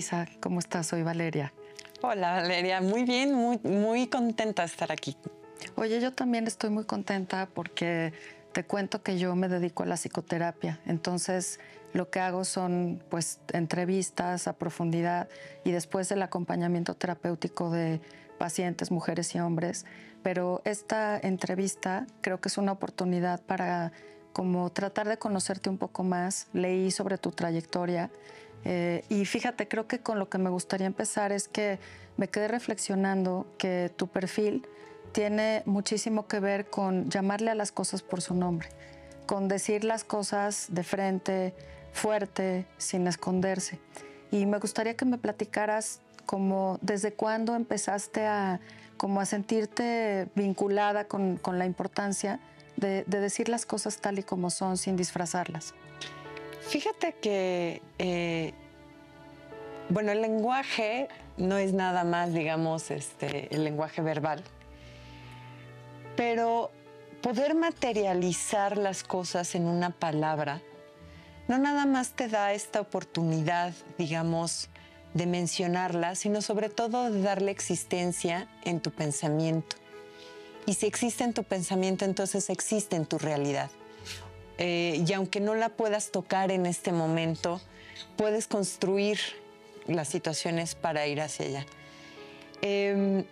Isa, ¿cómo estás? Soy Valeria. Hola Valeria, muy bien, muy, muy contenta de estar aquí. Oye, yo también estoy muy contenta porque te cuento que yo me dedico a la psicoterapia. Entonces, lo que hago son pues entrevistas a profundidad y después el acompañamiento terapéutico de pacientes, mujeres y hombres. Pero esta entrevista creo que es una oportunidad para como tratar de conocerte un poco más. Leí sobre tu trayectoria eh, y fíjate, creo que con lo que me gustaría empezar es que me quedé reflexionando que tu perfil tiene muchísimo que ver con llamarle a las cosas por su nombre, con decir las cosas de frente, fuerte, sin esconderse. Y me gustaría que me platicaras como desde cuándo empezaste a, como a sentirte vinculada con, la importancia de, decir las cosas tal y como son sin disfrazarlas. Fíjate que, eh, bueno, el lenguaje no es nada más, digamos, este, el lenguaje verbal, pero poder materializar las cosas en una palabra no nada más te da esta oportunidad, digamos, de mencionarla, sino sobre todo de darle existencia en tu pensamiento. Y si existe en tu pensamiento, entonces existe en tu realidad. Eh, y aunque no la puedas tocar en este momento, puedes construir las situaciones para ir hacia allá. Em,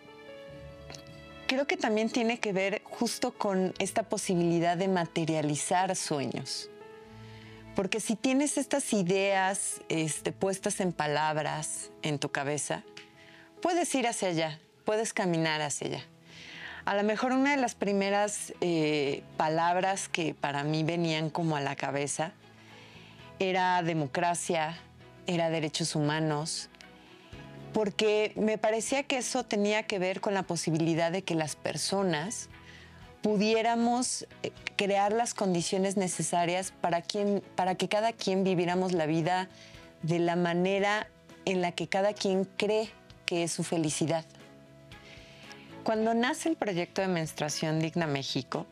creo que también tiene que ver justo con esta posibilidad de materializar sueños. Porque si tienes estas ideas este, puestas en palabras en tu cabeza, puedes ir hacia allá, puedes caminar hacia allá. A lo mejor una de las primeras eh, palabras que para mí venían como a la cabeza era democracia, era derechos humanos, porque me parecía que eso tenía que ver con la posibilidad de que las personas pudiéramos eh, crear las condiciones necesarias para, para que cada quien viviéramos la vida de la manera en la que cada quien cree que es su felicidad. Cuando nace el proyecto de Menstruación Digna México,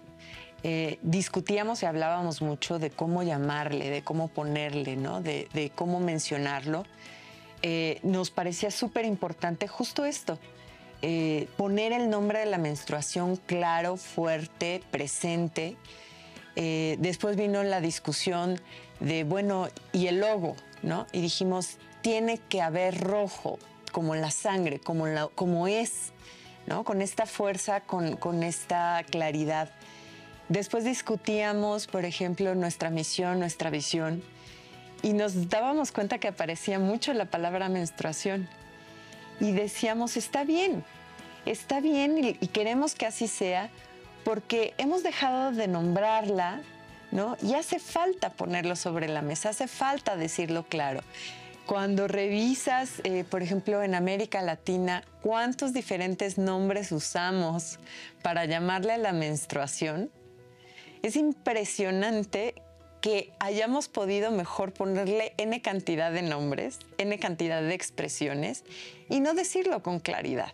eh, discutíamos y hablábamos mucho de cómo llamarle, de cómo ponerle, ¿no? de, cómo mencionarlo. Eh, nos parecía súper importante justo esto, eh, poner el nombre de la menstruación claro, fuerte, presente. después vino la discusión de, bueno, y el logo, ¿no? Y dijimos, tiene que haber rojo, como la sangre, como, la, como es con esta fuerza, con, esta claridad. Después discutíamos, por ejemplo, nuestra misión, nuestra visión, y nos dábamos cuenta que aparecía mucho la palabra menstruación. Y decíamos, está bien, está bien y, y queremos que así sea, porque hemos dejado de nombrarla, ¿no? Y hace falta ponerlo sobre la mesa, hace falta decirlo claro. Cuando revisas, eh, por ejemplo, en América Latina, cuántos diferentes nombres usamos para llamarle a la menstruación, es impresionante que hayamos podido mejor ponerle n cantidad de nombres, n cantidad de expresiones y no decirlo con claridad.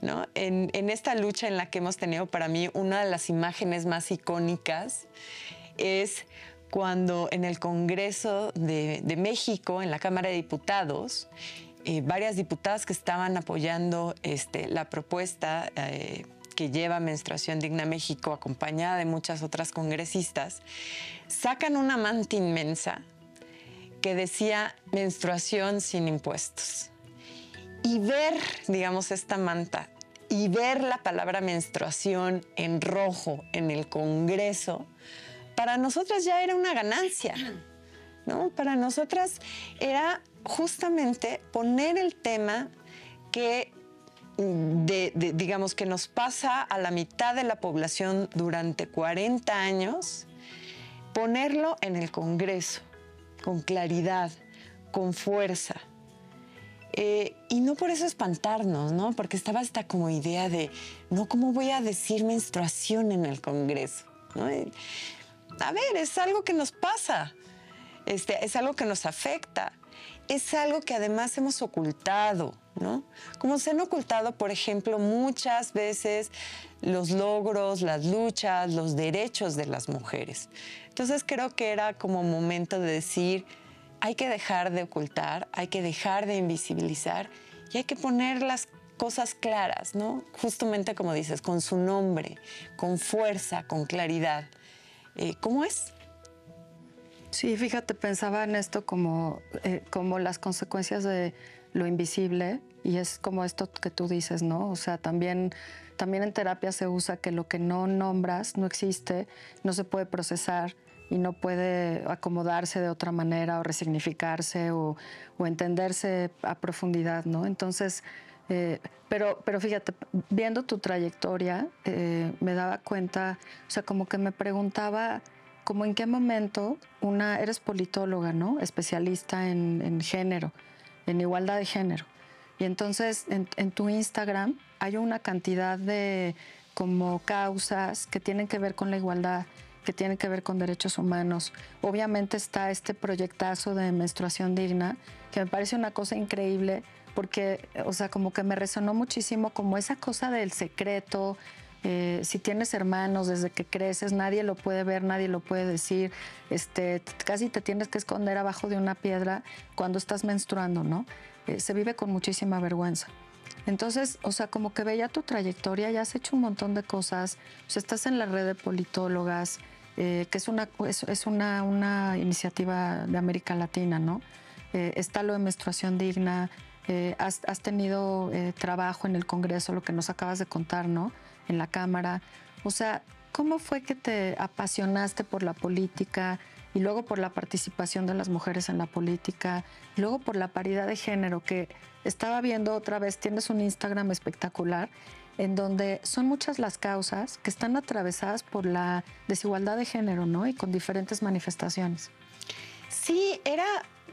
¿no? En, en esta lucha en la que hemos tenido para mí una de las imágenes más icónicas es cuando en el Congreso de, México, en la Cámara de Diputados, eh, varias diputadas que estaban apoyando este, la propuesta eh, que lleva Menstruación Digna México, acompañada de muchas otras congresistas, sacan una manta inmensa que decía menstruación sin impuestos. Y ver, digamos, esta manta y ver la palabra menstruación en rojo en el Congreso, para nosotras ya era una ganancia, ¿no? Para nosotras era justamente poner el tema que digamos que nos pasa a la mitad de la población durante 40 años, ponerlo en el Congreso con claridad, con fuerza. Eh, y no por eso espantarnos, ¿no? Porque estaba esta como idea de, no, ¿cómo voy a decir menstruación en el Congreso? ¿no? A ver, es algo que nos pasa, este, es algo que nos afecta, es algo que además hemos ocultado, ¿no? Como se han ocultado, por ejemplo, muchas veces los logros, las luchas, los derechos de las mujeres. Entonces creo que era como momento de decir, hay que dejar de ocultar, hay que dejar de invisibilizar y hay que poner las cosas claras, ¿no? Justamente como dices, con su nombre, con fuerza, con claridad. Eh, ¿Cómo es? Sí, fíjate, pensaba en esto como, eh, como las consecuencias de lo invisible y es como esto que tú dices, ¿no? O sea, también, también en terapia se usa que lo que no nombras no existe, no se puede procesar y no puede acomodarse de otra manera o resignificarse o, o entenderse a profundidad, ¿no? Entonces, eh, pero, pero fíjate, viendo tu trayectoria, eh, me daba cuenta, o sea, como que me preguntaba, como en qué momento una, eres politóloga, ¿no? Especialista en, en género, en igualdad de género. Y entonces en, en, tu Instagram hay una cantidad de como causas que tienen que ver con la igualdad, que tienen que ver con derechos humanos. Obviamente está este proyectazo de menstruación digna, que me parece una cosa increíble porque, o sea, como que me resonó muchísimo como esa cosa del secreto. Eh, si tienes hermanos desde que creces, nadie lo puede ver, nadie lo puede decir. Este, casi te tienes que esconder abajo de una piedra cuando estás menstruando, ¿no? Eh, se vive con muchísima vergüenza. Entonces, o sea, como que veía tu trayectoria, ya has hecho un montón de cosas, estás en la red de politólogas, eh, que es, una, es, es una, una, iniciativa de América Latina, ¿no? Eh, está lo de menstruación digna, eh, has, has, tenido eh, trabajo en el Congreso, lo que nos acabas de contar, ¿no? En la Cámara. O sea, ¿cómo fue que te apasionaste por la política y luego por la participación de las mujeres en la política, y luego por la paridad de género, que estaba viendo otra vez, tienes un Instagram espectacular en donde son muchas las causas que están atravesadas por la desigualdad de género, ¿no? Y con diferentes manifestaciones. Sí, era,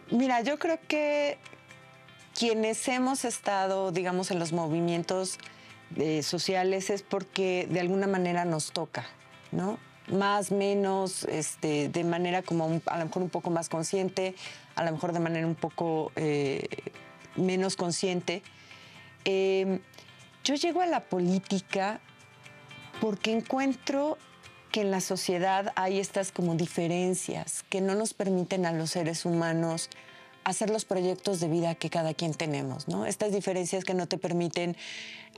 mira, yo creo que quienes hemos estado, digamos, en los movimientos eh, sociales es porque de alguna manera nos toca, ¿no? Más, menos, este, de manera como a lo mejor un poco más consciente, a lo mejor de manera un poco eh, menos consciente. Eh, yo llego a la política porque encuentro que en la sociedad hay estas como diferencias que no nos permiten a los seres humanos hacer los proyectos de vida que cada quien tenemos, ¿no? Estas diferencias que no te permiten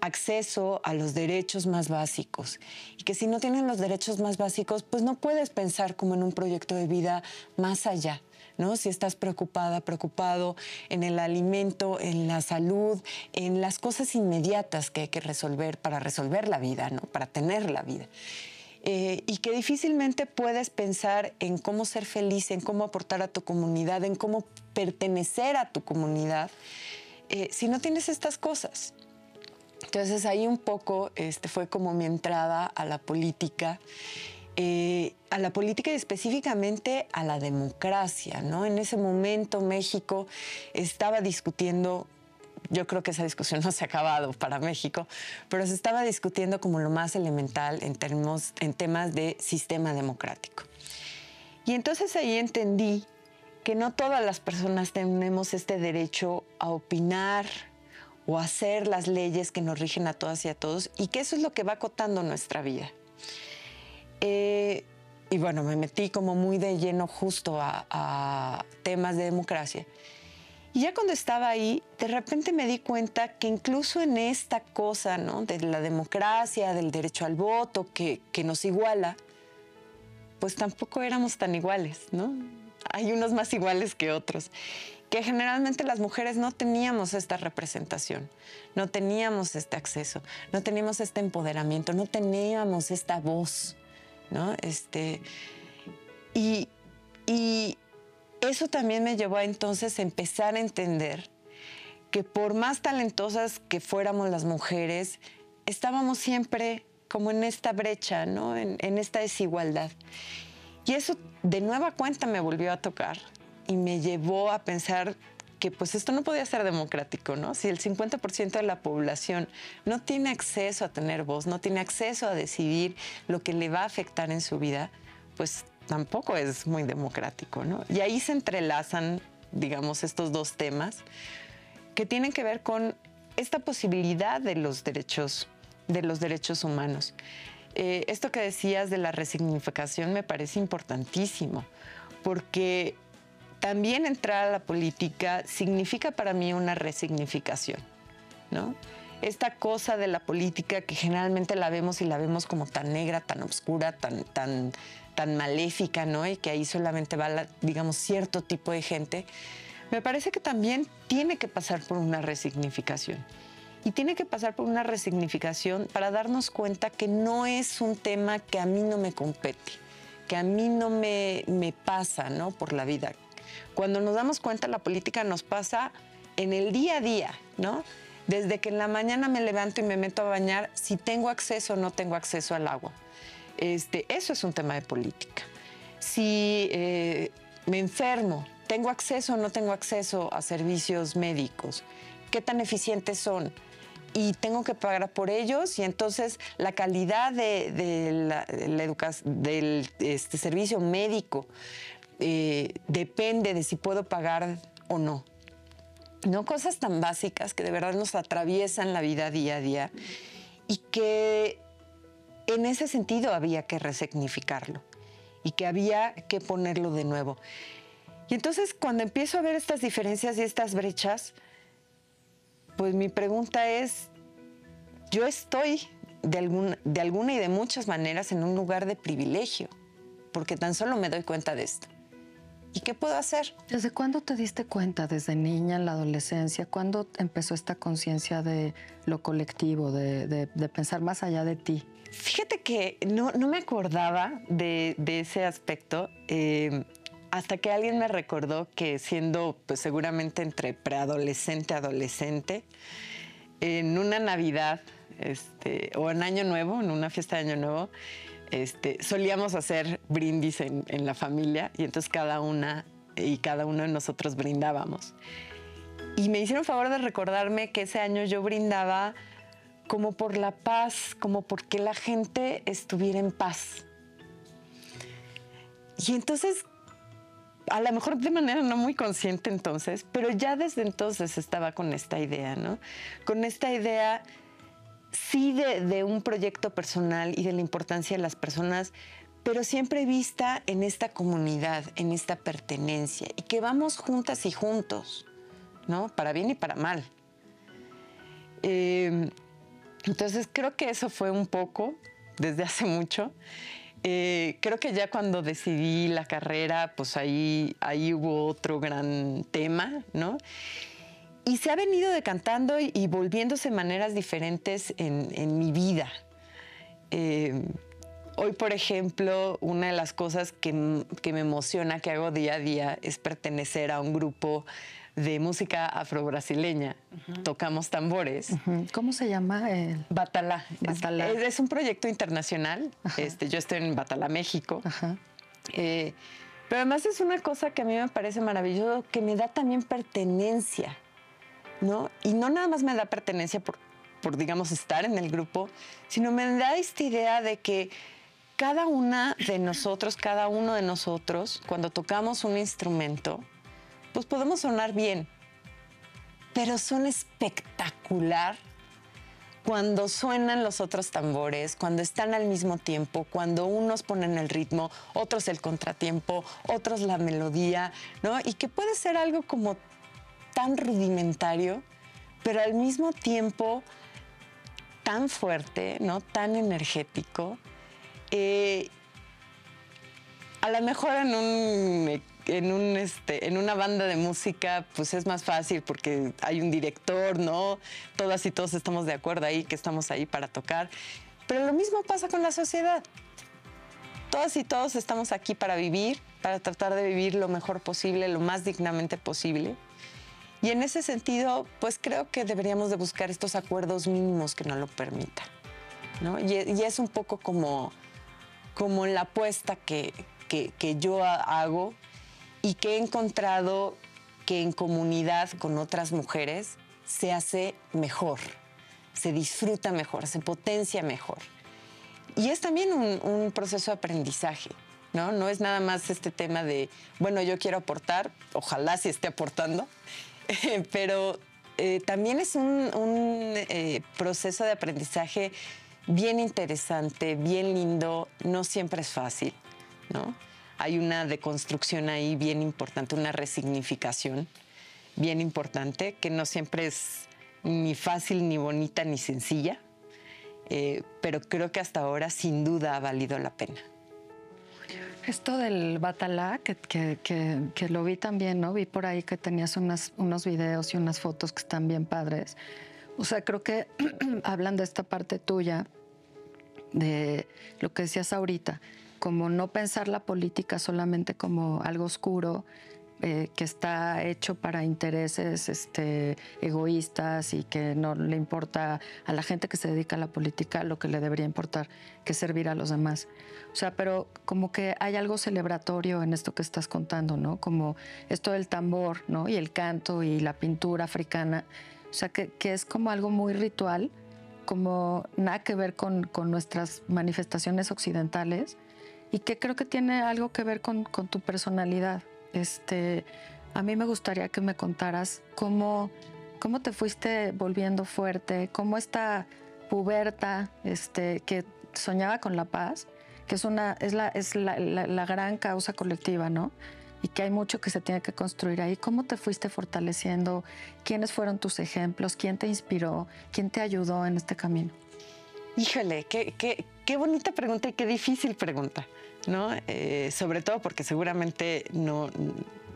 acceso a los derechos más básicos y que si no tienes los derechos más básicos, pues no puedes pensar como en un proyecto de vida más allá. ¿No? Si estás preocupada, preocupado en el alimento, en la salud, en las cosas inmediatas que hay que resolver para resolver la vida, ¿no? Para tener la vida. Eh, y que difícilmente puedes pensar en cómo ser feliz, en cómo aportar a tu comunidad, en cómo pertenecer a tu comunidad, eh, si no tienes estas cosas. Entonces ahí un poco este, fue como mi entrada a la política. Eh, a la política y específicamente a la democracia. ¿no? En ese momento México estaba discutiendo yo creo que esa discusión no se ha acabado para México, pero se estaba discutiendo como lo más elemental en, términos, en temas de sistema democrático. Y entonces ahí entendí que no todas las personas tenemos este derecho a opinar o a hacer las leyes que nos rigen a todas y a todos, y que eso es lo que va acotando nuestra vida. Eh, y bueno, me metí como muy de lleno justo a, a temas de democracia. Y ya cuando estaba ahí, de repente me di cuenta que incluso en esta cosa, ¿no? De la democracia, del derecho al voto, que, que nos iguala, pues tampoco éramos tan iguales, ¿no? Hay unos más iguales que otros que generalmente las mujeres no teníamos esta representación, no teníamos este acceso, no teníamos este empoderamiento, no teníamos esta voz, ¿no? Este, y, y eso también me llevó a entonces empezar a entender que por más talentosas que fuéramos las mujeres, estábamos siempre como en esta brecha, ¿no? en, en esta desigualdad. Y eso de nueva cuenta me volvió a tocar y me llevó a pensar que pues esto no podía ser democrático, ¿no? Si el 50% de la población no tiene acceso a tener voz, no tiene acceso a decidir lo que le va a afectar en su vida, pues tampoco es muy democrático, ¿no? Y ahí se entrelazan, digamos, estos dos temas que tienen que ver con esta posibilidad de los derechos, de los derechos humanos. Eh, esto que decías de la resignificación me parece importantísimo, porque también entrar a la política significa para mí una resignificación, ¿no? Esta cosa de la política que generalmente la vemos y la vemos como tan negra, tan oscura, tan, tan, tan maléfica, ¿no? Y que ahí solamente va, digamos, cierto tipo de gente, me parece que también tiene que pasar por una resignificación. Y tiene que pasar por una resignificación para darnos cuenta que no es un tema que a mí no me compete, que a mí no me, me pasa, ¿no? Por la vida. Cuando nos damos cuenta, la política nos pasa en el día a día, ¿no? Desde que en la mañana me levanto y me meto a bañar, si tengo acceso o no tengo acceso al agua. Este, eso es un tema de política. Si eh, me enfermo, tengo acceso o no tengo acceso a servicios médicos, qué tan eficientes son, y tengo que pagar por ellos y entonces la calidad de, del este, servicio médico eh, depende de si puedo pagar o no. No cosas tan básicas que de verdad nos atraviesan la vida día a día y que en ese sentido había que resignificarlo y que había que ponerlo de nuevo. Y entonces cuando empiezo a ver estas diferencias y estas brechas, pues mi pregunta es, yo estoy de, de alguna y de muchas maneras en un lugar de privilegio, porque tan solo me doy cuenta de esto. ¿Y qué puedo hacer? ¿Desde cuándo te diste cuenta? ¿Desde niña, en la adolescencia? ¿Cuándo empezó esta conciencia de lo colectivo, de, pensar más allá de ti? Fíjate que no, me acordaba de, ese aspecto. Eh, hasta que alguien me recordó que siendo pues seguramente entre preadolescente, adolescente, en una Navidad este, o en Año Nuevo, en una fiesta de Año Nuevo, este, solíamos hacer brindis en, en, la familia y entonces cada una y cada uno de nosotros brindábamos. Y me hicieron favor de recordarme que ese año yo brindaba como por la paz, como porque la gente estuviera en paz. Y entonces a lo mejor de manera no muy consciente entonces, pero ya desde entonces estaba con esta idea, ¿no? Con esta idea sí de, un proyecto personal y de la importancia de las personas, pero siempre vista en esta comunidad, en esta pertenencia, y que vamos juntas y juntos, ¿no? Para bien y para mal. Em, entonces creo que eso fue un poco desde hace mucho. Eh, creo que ya cuando decidí la carrera, pues ahí, ahí hubo otro gran tema, ¿no? Y se ha venido decantando y, volviéndose maneras diferentes en, mi vida. Eh, hoy, por ejemplo, una de las cosas que, que me emociona, que hago día a día, es pertenecer a un grupo de música afro-brasileña. Tocamos tambores. ¿Cómo se llama? El... Batalá. Es, un proyecto internacional. Este, yo estoy en Batalá, México. Eh, pero además es una cosa que a mí me parece maravilloso, que me da también pertenencia, ¿no? Y no nada más me da pertenencia por, por digamos, estar en el grupo, sino me da esta idea de que cada una de nosotros, cada uno de nosotros, cuando tocamos un instrumento, pues podemos sonar bien, pero suena espectacular cuando suenan los otros tambores, cuando están al mismo tiempo, cuando unos ponen el ritmo, otros el contratiempo, otros la melodía, ¿no? Y que puede ser algo como tan rudimentario, pero al mismo tiempo tan fuerte, ¿no? Tan energético. Eh, a lo mejor en un en, un, este, en una banda de música, pues es más fácil porque hay un director, ¿no? Todas y todos estamos de acuerdo ahí, que estamos ahí para tocar. Pero lo mismo pasa con la sociedad. Todas y todos estamos aquí para vivir, para tratar de vivir lo mejor posible, lo más dignamente posible. Y en ese sentido, pues creo que deberíamos de buscar estos acuerdos mínimos que nos lo permitan. ¿no? Y, es un poco como, como la apuesta que, que, que yo hago y que he encontrado que en comunidad con otras mujeres se hace mejor, se disfruta mejor, se potencia mejor. Y es también un, proceso de aprendizaje, ¿no? No es nada más este tema de, bueno, yo quiero aportar, ojalá si esté aportando, pero eh, también es un, eh, proceso de aprendizaje bien interesante, bien lindo, no siempre es fácil, ¿no? Hay una deconstrucción ahí bien importante, una resignificación bien importante, que no siempre es ni fácil, ni bonita, ni sencilla, eh, pero creo que hasta ahora sin duda ha valido la pena. Esto del Batalá, que, que, lo vi también, ¿no? Vi por ahí que tenías unos videos y unas fotos que están bien padres. O sea, creo que hablan de esta parte tuya, de lo que decías ahorita, como no pensar la política solamente como algo oscuro, eh, que está hecho para intereses este, egoístas y que no le importa a la gente que se dedica a la política lo que le debería importar, que servir a los demás. O sea, pero como que hay algo celebratorio en esto que estás contando, ¿no? Como esto del tambor, ¿no? Y el canto y la pintura africana. O sea, que, es como algo muy ritual, como nada que ver con, nuestras manifestaciones occidentales y que creo que tiene algo que ver con, tu personalidad. Este, a mí me gustaría que me contaras cómo, cómo te fuiste volviendo fuerte, cómo esta puberta este, que soñaba con la paz, que es, una, es, la, es la, la, gran causa colectiva, ¿no? Y que hay mucho que se tiene que construir ahí. ¿Cómo te fuiste fortaleciendo? ¿Quiénes fueron tus ejemplos? ¿Quién te inspiró? ¿Quién te ayudó en este camino? Híjole, qué, qué, qué bonita pregunta y qué difícil pregunta. ¿no? Eh, sobre todo porque seguramente no,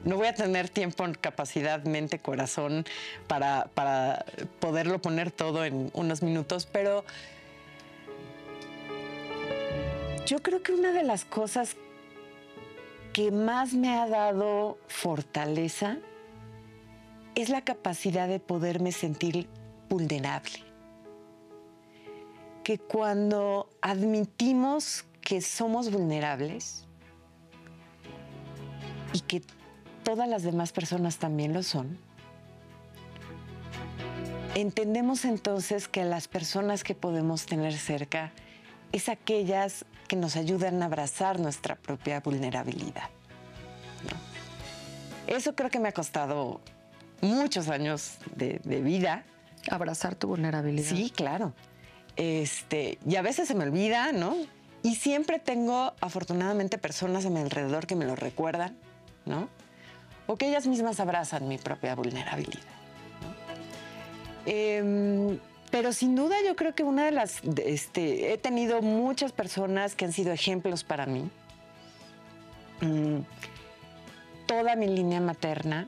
voy a tener tiempo, capacidad, mente, corazón para, para poderlo poner todo en unos minutos, pero yo creo que una de las cosas que más me ha dado fortaleza es la capacidad de poderme sentir vulnerable. Que cuando admitimos que somos vulnerables y que todas las demás personas también lo son, entendemos entonces que las personas que podemos tener cerca es aquellas que nos ayudan a abrazar nuestra propia vulnerabilidad. Eso creo que me ha costado muchos años de, vida. Abrazar tu vulnerabilidad. Sí, claro. Este, y a veces se me olvida, ¿no? Y siempre tengo, afortunadamente, personas a mi alrededor que me lo recuerdan, ¿no? O que ellas mismas abrazan mi propia vulnerabilidad. Em, pero sin duda yo creo que una de las, este, he tenido muchas personas que han sido ejemplos para mí. Mm, toda mi línea materna,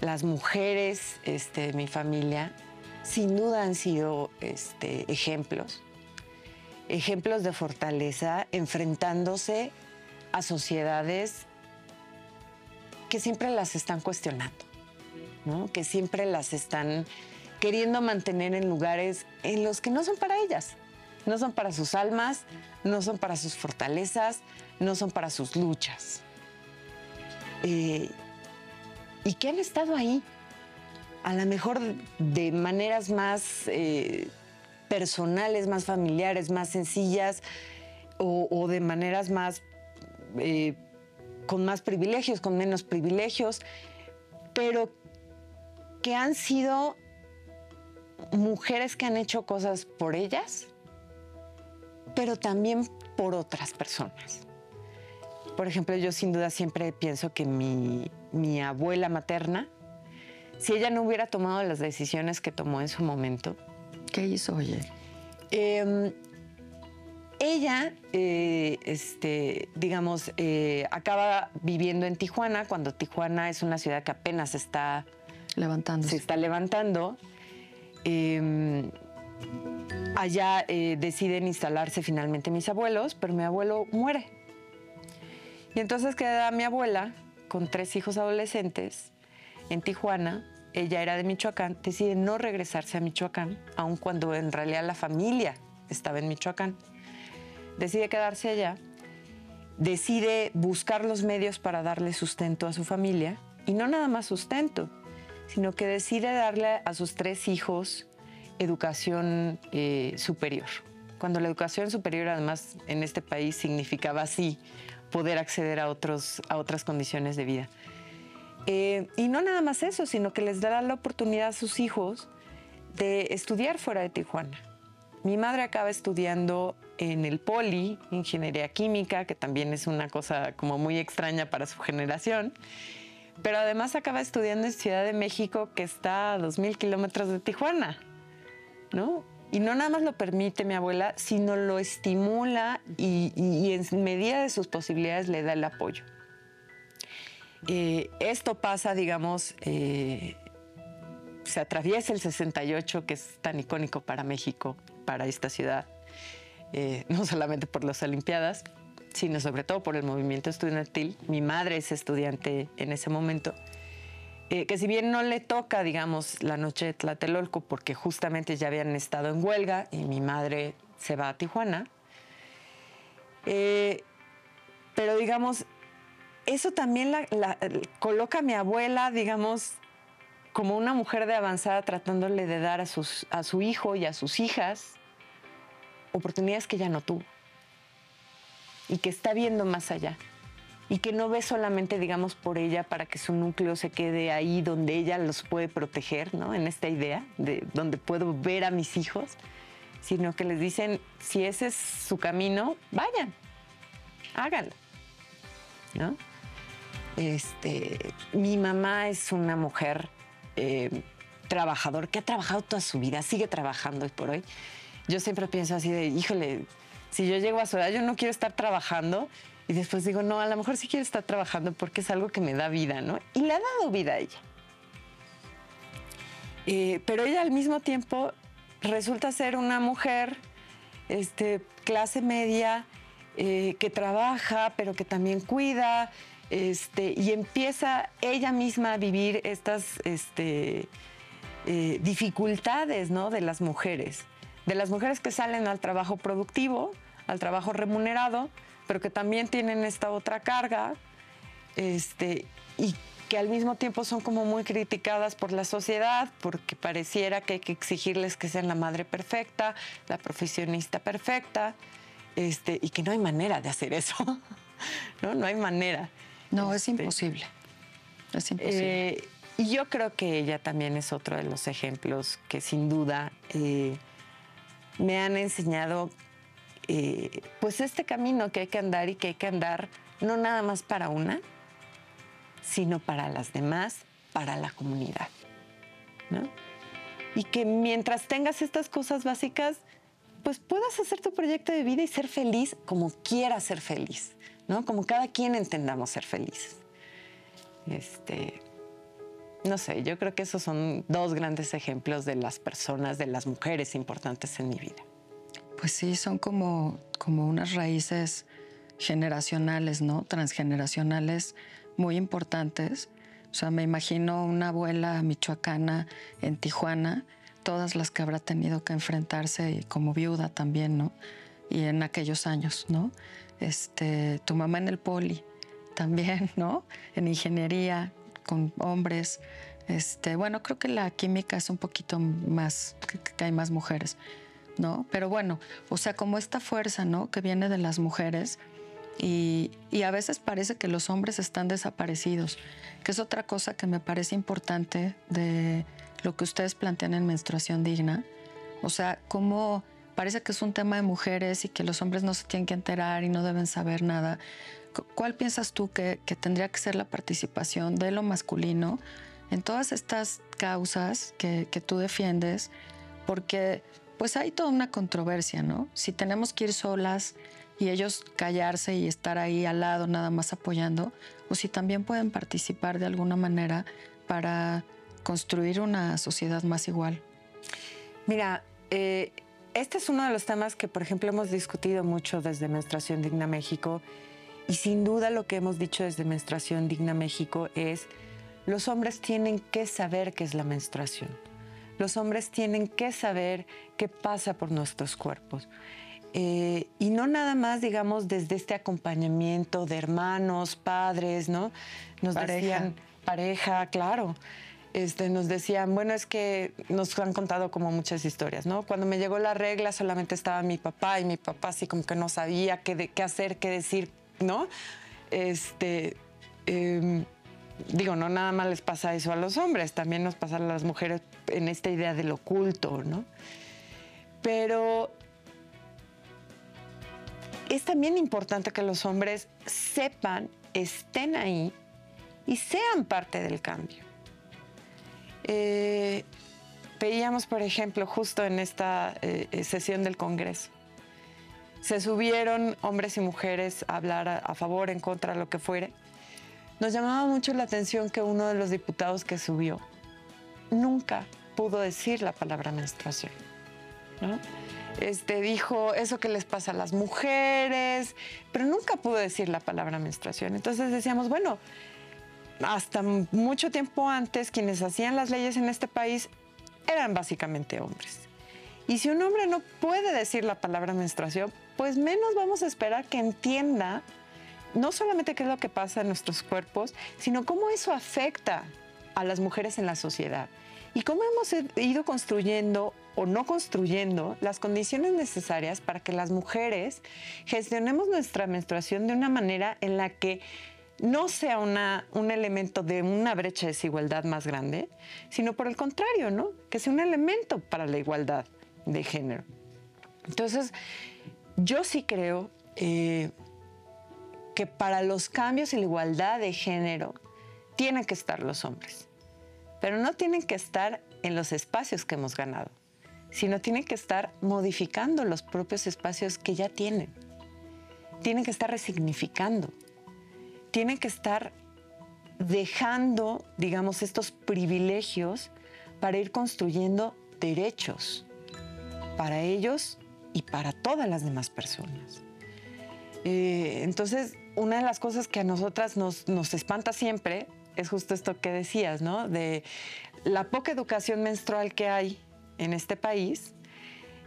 las mujeres este, de mi familia, sin duda han sido este, ejemplos. Ejemplos de fortaleza enfrentándose a sociedades que siempre las están cuestionando, que siempre las están queriendo mantener en lugares en los que no son para ellas, no son para sus almas, no son para sus fortalezas, no son para sus luchas. Eh, y que han estado ahí, a lo mejor de maneras más eh, personales, más familiares, más sencillas o, de maneras más, eh, con más privilegios, con menos privilegios, pero que han sido mujeres que han hecho cosas por ellas, pero también por otras personas. Por ejemplo, yo sin duda siempre pienso que mi, mi abuela materna, si ella no hubiera tomado las decisiones que tomó en su momento, ¿Qué hizo, oye? Em, ella, eh, este, digamos, eh, acaba viviendo en Tijuana, cuando Tijuana es una ciudad que apenas está levantando. Se está levantando. Em, allá eh, deciden instalarse finalmente mis abuelos, pero mi abuelo muere. Y entonces queda mi abuela con tres hijos adolescentes en Tijuana ella era de Michoacán, decide no regresarse a Michoacán, aun cuando en realidad la familia estaba en Michoacán. Decide quedarse allá, decide buscar los medios para darle sustento a su familia, y no nada más sustento, sino que decide darle a sus tres hijos educación eh, superior. Cuando la educación superior además en este país significaba así poder acceder a, otros, a otras condiciones de vida. Eh, y no nada más eso, sino que les dará la oportunidad a sus hijos de estudiar fuera de Tijuana. mi madre acaba estudiando en el Poli, Ingeniería Química, que también es una cosa como muy extraña para su generación. Pero además acaba estudiando en Ciudad de México, que está a 2.000 kilómetros de Tijuana, ¿no? Y no nada más lo permite mi abuela, sino lo estimula y, en medida de sus posibilidades le da el apoyo. Eh, esto pasa, digamos, eh, se atraviesa el 68, que es tan icónico para México, para esta ciudad, eh, no solamente por las Olimpiadas, sino sobre todo por el movimiento estudiantil. Mi madre es estudiante en ese momento, que si bien no le toca, digamos, la noche de Tlatelolco, porque justamente ya habían estado en huelga y mi madre se va a Tijuana, pero digamos, eso también la, coloca a mi abuela, digamos, como una mujer de avanzada tratándole de dar a, sus, a su hijo y a sus hijas oportunidades que ya no tuvo y que está viendo más allá y que no ve solamente, digamos, por ella para que su núcleo se quede ahí donde ella los puede proteger, ¿no? En esta idea de donde puedo ver a mis hijos, sino que les dicen, si ese es su camino, vayan, háganlo, ¿no? Este, mi mamá es una mujer eh, trabajador que ha trabajado toda su vida, sigue trabajando hoy por hoy. Yo siempre pienso así de, híjole, si yo llego a su edad, yo no quiero estar trabajando. Y después digo, no, a lo mejor sí quiero estar trabajando porque es algo que me da vida, ¿no? Y le ha dado vida a ella. Eh, pero ella al mismo tiempo resulta ser una mujer, este, clase media, eh, que trabaja, pero que también cuida, este, y empieza ella misma a vivir estas este, eh, dificultades ¿no? de las mujeres de las mujeres que salen al trabajo productivo, al trabajo remunerado, pero que también tienen esta otra carga, este, y que al mismo tiempo son como muy criticadas por la sociedad, porque pareciera que hay que exigirles que sean la madre perfecta, la profesionista perfecta, este, y que no hay manera de hacer eso. no, no hay manera. No, es este, imposible. Es imposible. Eh, y yo creo que ella también es otro de los ejemplos que sin duda eh, me han enseñado eh, pues este camino que hay que andar y que hay que andar no nada más para una, sino para las demás, para la comunidad. Y que mientras tengas estas cosas básicas, pues puedas hacer tu proyecto de vida y ser feliz como quieras ser feliz, ¿no? Como cada quien entendamos ser felices. Este, no sé, yo creo que esos son dos grandes ejemplos de las personas, de las mujeres importantes en mi vida. Pues sí, son como, como unas raíces generacionales, ¿no? Transgeneracionales muy importantes. O sea, me imagino una abuela michoacana en Tijuana, todas las que habrá tenido que enfrentarse como viuda también, ¿no? Y en aquellos años, ¿no? Este, tu mamá en el poli también, ¿no? En ingeniería, con hombres. Este, bueno, creo que la química es un poquito más, que, hay más mujeres, ¿no? Pero bueno, o sea, como esta fuerza, ¿no? Que viene de las mujeres y, y, a veces parece que los hombres están desaparecidos, que es otra cosa que me parece importante de lo que ustedes plantean en menstruación digna. O sea, cómo parece que es un tema de mujeres y que los hombres no se tienen que enterar y no deben saber nada. ¿Cuál piensas tú que, tendría que ser la participación de lo masculino en todas estas causas que, tú defiendes? Porque pues hay toda una controversia, ¿no? Si tenemos que ir solas y ellos callarse y estar ahí al lado nada más apoyando, o si también pueden participar de alguna manera para construir una sociedad más igual. Mira, eh, este es uno de los temas que, por ejemplo, hemos discutido mucho desde Menstruación Digna México y sin duda lo que hemos dicho desde Menstruación Digna México es, los hombres tienen que saber qué es la menstruación. Los hombres tienen que saber qué pasa por nuestros cuerpos. Eh, y no nada más, digamos, desde este acompañamiento de hermanos, padres, ¿no? Nos decían, pareja, claro. Este, nos decían, bueno, es que nos han contado como muchas historias, ¿no? Cuando me llegó la regla solamente estaba mi papá y mi papá así como que no sabía qué, hacer, qué decir, ¿no? Este, em, digo, no nada más les pasa eso a los hombres, también nos pasa a las mujeres en esta idea del oculto, ¿no? Pero es también importante que los hombres sepan, estén ahí y sean parte del cambio. Eh, veíamos, por ejemplo, justo en esta eh, eh, sesión del Congreso, se subieron hombres y mujeres a hablar a, a favor, en contra, lo que fuere. Nos llamaba mucho la atención que uno de los diputados que subió nunca pudo decir la palabra menstruación. ¿no? Este, dijo eso que les pasa a las mujeres, pero nunca pudo decir la palabra menstruación. Entonces decíamos, bueno, hasta mucho tiempo antes quienes hacían las leyes en este país eran básicamente hombres. Y si un hombre no puede decir la palabra menstruación, pues menos vamos a esperar que entienda no solamente qué es lo que pasa en nuestros cuerpos, sino cómo eso afecta a las mujeres en la sociedad. Y cómo hemos ido construyendo o no construyendo las condiciones necesarias para que las mujeres gestionemos nuestra menstruación de una manera en la que no sea un elemento de una brecha de desigualdad más grande, sino por el contrario, ¿no? Que sea un elemento para la igualdad de género. Entonces, yo sí creo eh, que para los cambios y la igualdad de género tienen que estar los hombres, pero no tienen que estar en los espacios que hemos ganado, sino tienen que estar modificando los propios espacios que ya tienen. Tienen que estar resignificando tienen que estar dejando, digamos, estos privilegios para ir construyendo derechos para ellos y para todas las demás personas. Eh, entonces, una de las cosas que a nosotras nos, espanta siempre es justo esto que decías, ¿no? De la poca educación menstrual que hay en este país,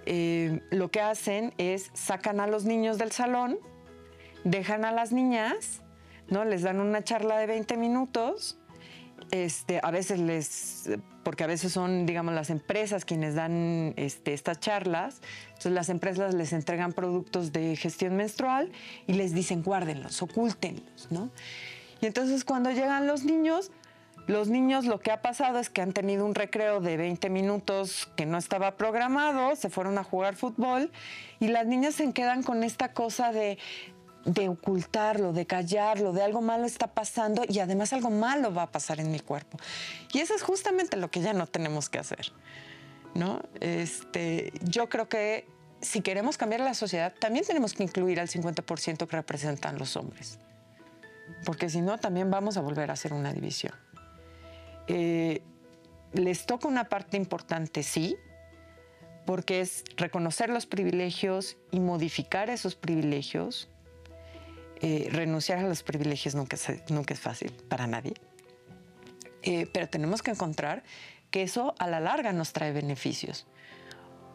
eh, lo que hacen es sacan a los niños del salón, dejan a las niñas ¿no? Les dan una charla de 20 minutos. Este, a veces les, porque a veces son, digamos, las empresas quienes dan este, estas charlas, entonces las empresas les entregan productos de gestión menstrual y les dicen guárdenlos, ocúltenlos, ¿no? Y entonces cuando llegan los niños, los niños lo que ha pasado es que han tenido un recreo de 20 minutos que no estaba programado, se fueron a jugar fútbol y las niñas se quedan con esta cosa de de ocultarlo, de callarlo, de algo malo está pasando y además algo malo va a pasar en mi cuerpo. Y eso es justamente lo que ya no tenemos que hacer. ¿no? Este, yo creo que si queremos cambiar la sociedad, también tenemos que incluir al 50% que representan los hombres. Porque si no, también vamos a volver a hacer una división. Eh, les toca una parte importante, sí, porque es reconocer los privilegios y modificar esos privilegios eh, renunciar a los privilegios nunca es, fácil para nadie, eh, pero tenemos que encontrar que eso a la larga nos trae beneficios,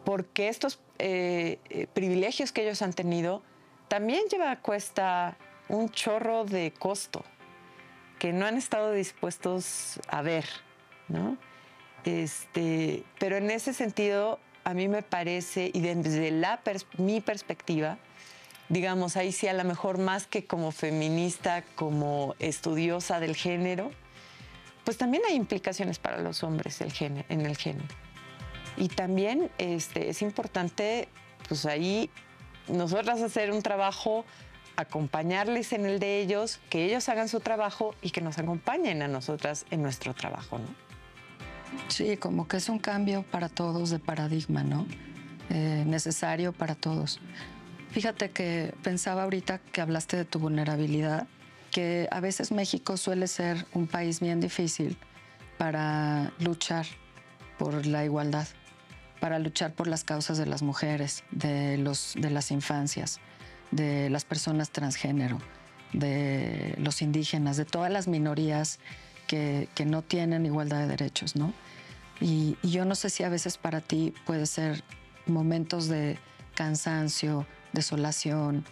porque estos eh, privilegios que ellos han tenido también lleva a cuesta un chorro de costo que no han estado dispuestos a ver, ¿no? Este, pero en ese sentido, a mí me parece, y desde la mi perspectiva, digamos, ahí sí a lo mejor más que como feminista, como estudiosa del género, pues también hay implicaciones para los hombres en el género. Y también este, es importante, pues ahí, nosotras hacer un trabajo, acompañarles en el de ellos, que ellos hagan su trabajo y que nos acompañen a nosotras en nuestro trabajo, ¿no? Sí, como que es un cambio para todos de paradigma, ¿no? Eh, necesario para todos. Fíjate que pensaba ahorita que hablaste de tu vulnerabilidad, que a veces México suele ser un país bien difícil para luchar por la igualdad, para luchar por las causas de las mujeres, de, los, de las infancias, de las personas transgénero, de los indígenas, de todas las minorías que, no tienen igualdad de derechos, ¿no? y yo no sé si a veces para ti puede ser momentos de cansancio, desolación.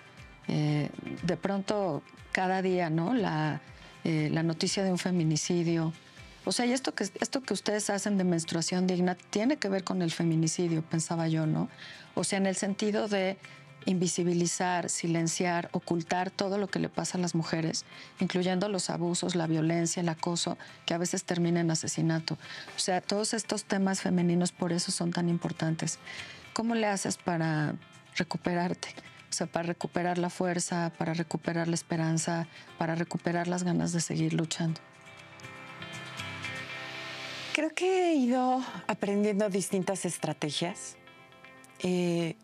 Eh, de pronto, cada día, ¿no? La, eh, la noticia de un feminicidio. O sea, y esto que, esto que ustedes hacen de menstruación digna tiene que ver con el feminicidio, pensaba yo, ¿no? O sea, en el sentido de invisibilizar, silenciar, ocultar todo lo que le pasa a las mujeres, incluyendo los abusos, la violencia, el acoso, que a veces termina en asesinato. O sea, todos estos temas femeninos por eso son tan importantes. ¿cómo le haces para recuperarte? O sea, para recuperar la fuerza, para recuperar la esperanza, para recuperar las ganas de seguir luchando. Creo que he ido aprendiendo distintas estrategias. Eh,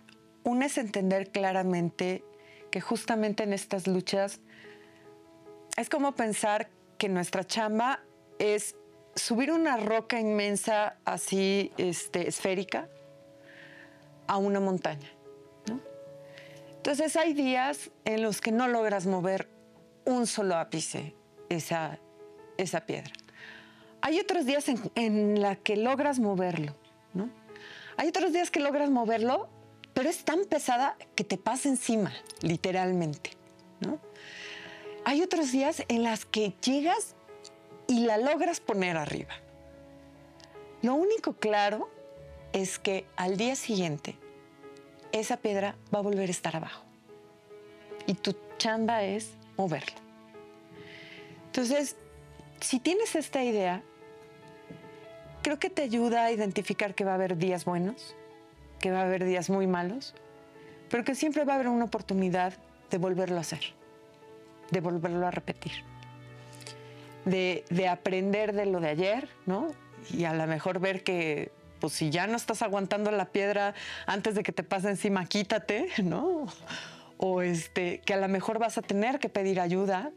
una es entender claramente que justamente en estas luchas es como pensar que nuestra chamba es subir una roca inmensa así este, esférica a una montaña. Entonces hay días en los que no logras mover un solo ápice esa, esa piedra. Hay otros días en, en la que logras moverlo, ¿no? Hay otros días que logras moverlo, pero es tan pesada que te pasa encima, literalmente, ¿no? Hay otros días en las que llegas y la logras poner arriba. Lo único claro es que al día siguiente esa piedra va a volver a estar abajo. Y tu chamba es moverla. Entonces, si tienes esta idea, creo que te ayuda a identificar que va a haber días buenos, que va a haber días muy malos, pero que siempre va a haber una oportunidad de volverlo a hacer, de volverlo a repetir, de, aprender de lo de ayer, ¿no? Y a lo mejor ver que, pues si ya no estás aguantando la piedra antes de que te pase encima, quítate, ¿no? O este, que a lo mejor vas a tener que pedir ayuda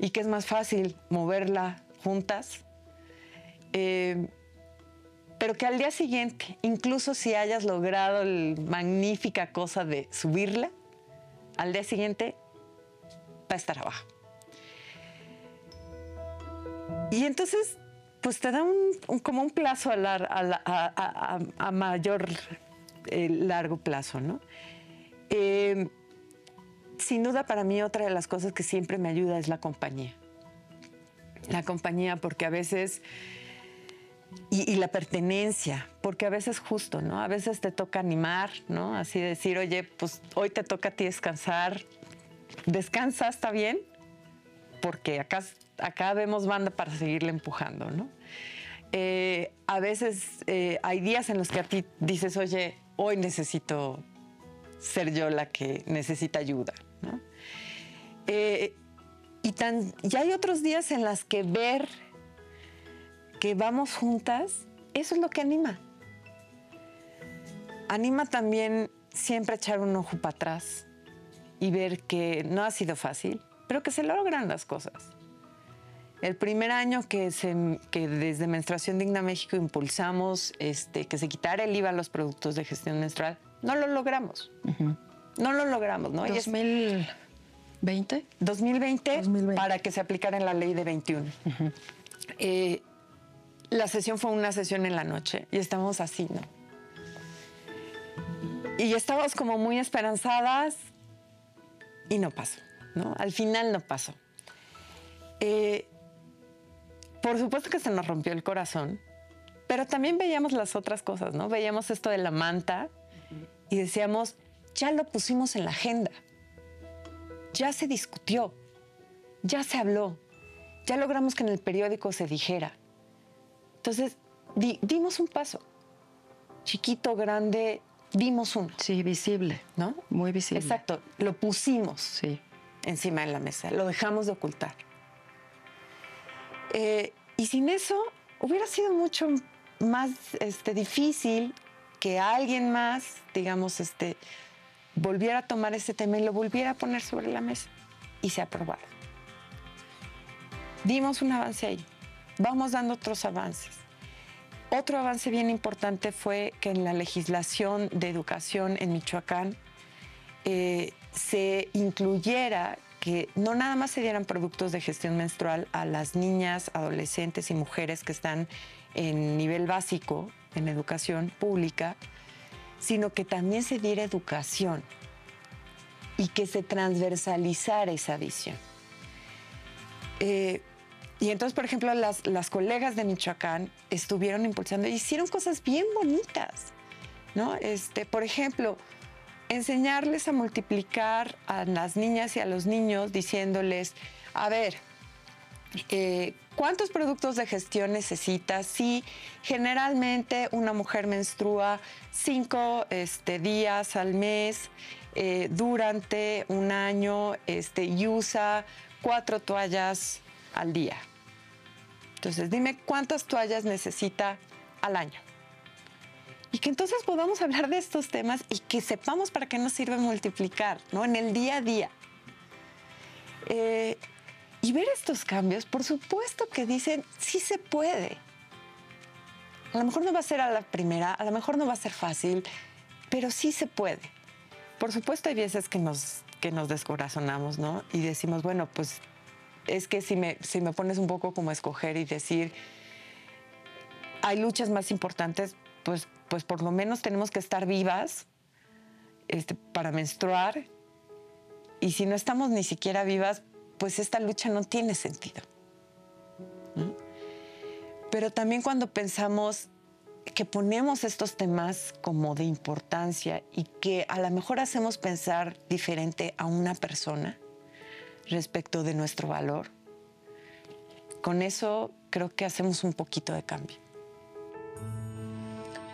y que es más fácil moverla juntas eh, pero que al día siguiente, incluso si hayas logrado la magnífica cosa de subirla, al día siguiente va a estar abajo. Y entonces, pues te da un, como un plazo a, mayor eh, largo plazo, ¿no? Eh, sin duda para mí otra de las cosas que siempre me ayuda es la compañía. La compañía porque a veces y, la pertenencia, porque a veces justo, ¿no? A veces te toca animar, ¿no? Así decir, oye, pues hoy te toca a ti descansar. Descansa, está bien, porque acá, acá vemos banda para seguirle empujando, ¿no? Eh, a veces eh, hay días en los que a ti dices, oye, hoy necesito ser yo la que necesita ayuda, ¿no? Eh, y, tan, y hay otros días en los que ver que vamos juntas, eso es lo que anima. Anima también siempre echar un ojo para atrás y ver que no ha sido fácil, pero que se logran las cosas. El primer año que, se, que desde Menstruación Digna México impulsamos este, que se quitara el IVA a los productos de gestión menstrual, no lo logramos. No lo logramos, ¿no? 2020. 2020, para que se aplicara en la ley de 21 la sesión fue una sesión en la noche y estábamos así, ¿no? Y estábamos como muy esperanzadas y no pasó, ¿no? Al final no pasó. Eh, por supuesto que se nos rompió el corazón, pero también veíamos las otras cosas, ¿no? Veíamos esto de la manta y decíamos, ya lo pusimos en la agenda, ya se discutió, ya se habló, ya logramos que en el periódico se dijera. Entonces, dimos un paso. Chiquito, grande, dimos uno. Sí, visible. ¿No? Muy visible. Exacto. Lo pusimos sí. encima de la mesa. Lo dejamos de ocultar. Eh, y sin eso, hubiera sido mucho más este, difícil que alguien más, digamos, este, volviera a tomar ese tema y lo volviera a poner sobre la mesa. Y se aprobara. Dimos un avance ahí vamos dando otros avances. Otro avance bien importante fue que en la legislación de educación en Michoacán eh, se incluyera que no nada más se dieran productos de gestión menstrual a las niñas, adolescentes y mujeres que están en nivel básico en educación pública, sino que también se diera educación y que se transversalizara esa visión. Eh, y entonces, por ejemplo, las, las colegas de Michoacán estuvieron impulsando hicieron cosas bien bonitas, ¿no? Este, por ejemplo, enseñarles a multiplicar a las niñas y a los niños diciéndoles, a ver, Eh, ¿Cuántos productos de gestión necesitas? Si generalmente una mujer menstrua cinco este, días al mes eh, durante un año este, y usa cuatro toallas al día. Entonces, dime cuántas toallas necesita al año. Y que entonces podamos hablar de estos temas y que sepamos para qué nos sirve multiplicar, ¿no? En el día a día. Eh, y ver estos cambios, por supuesto que dicen, sí se puede. A lo mejor no va a ser a la primera, a lo mejor no va a ser fácil, pero sí se puede. Por supuesto hay veces que nos, que nos descorazonamos, ¿no? Y decimos, bueno, pues es que si me, si me pones un poco como a escoger y decir, hay luchas más importantes, pues, pues por lo menos tenemos que estar vivas este, para menstruar. Y si no estamos ni siquiera vivas, pues esta lucha no tiene sentido. Pero también cuando pensamos que ponemos estos temas como de importancia y que a lo mejor hacemos pensar diferente a una persona respecto de nuestro valor, con eso creo que hacemos un poquito de cambio.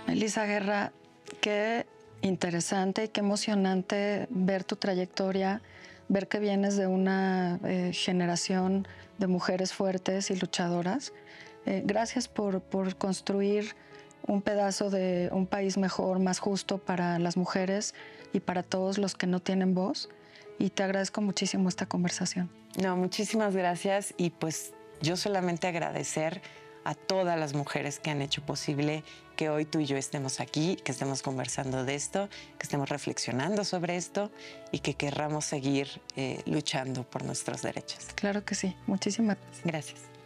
Elisa Guerra, qué interesante y qué emocionante ver tu trayectoria ver que vienes de una eh, generación de mujeres fuertes y luchadoras. Eh, gracias por, por, construir un pedazo de un país mejor, más justo para las mujeres y para todos los que no tienen voz. Y te agradezco muchísimo esta conversación. No, muchísimas gracias y pues yo solamente agradecer a todas las mujeres que han hecho posible que hoy tú y yo estemos aquí, que estemos conversando de esto, que estemos reflexionando sobre esto y que querramos seguir eh, luchando por nuestros derechos. Claro que sí. Muchísimas gracias.